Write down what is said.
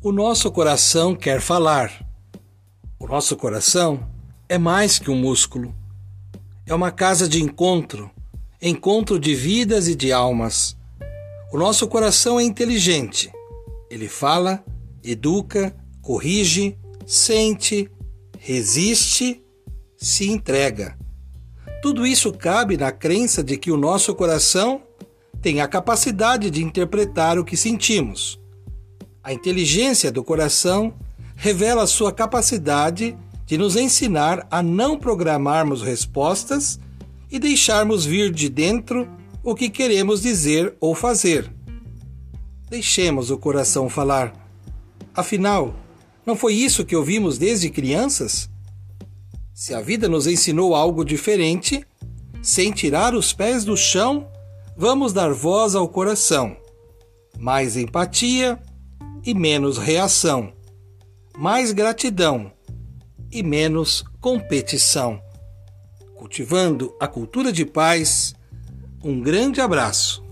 O nosso coração quer falar. O nosso coração é mais que um músculo. É uma casa de encontro, encontro de vidas e de almas. O nosso coração é inteligente. Ele fala, educa, corrige, sente, resiste, se entrega. Tudo isso cabe na crença de que o nosso coração tem a capacidade de interpretar o que sentimos a inteligência do coração revela sua capacidade de nos ensinar a não programarmos respostas e deixarmos vir de dentro o que queremos dizer ou fazer. Deixemos o coração falar. Afinal, não foi isso que ouvimos desde crianças? Se a vida nos ensinou algo diferente, sem tirar os pés do chão, vamos dar voz ao coração. Mais empatia, e menos reação, mais gratidão e menos competição. Cultivando a cultura de paz, um grande abraço.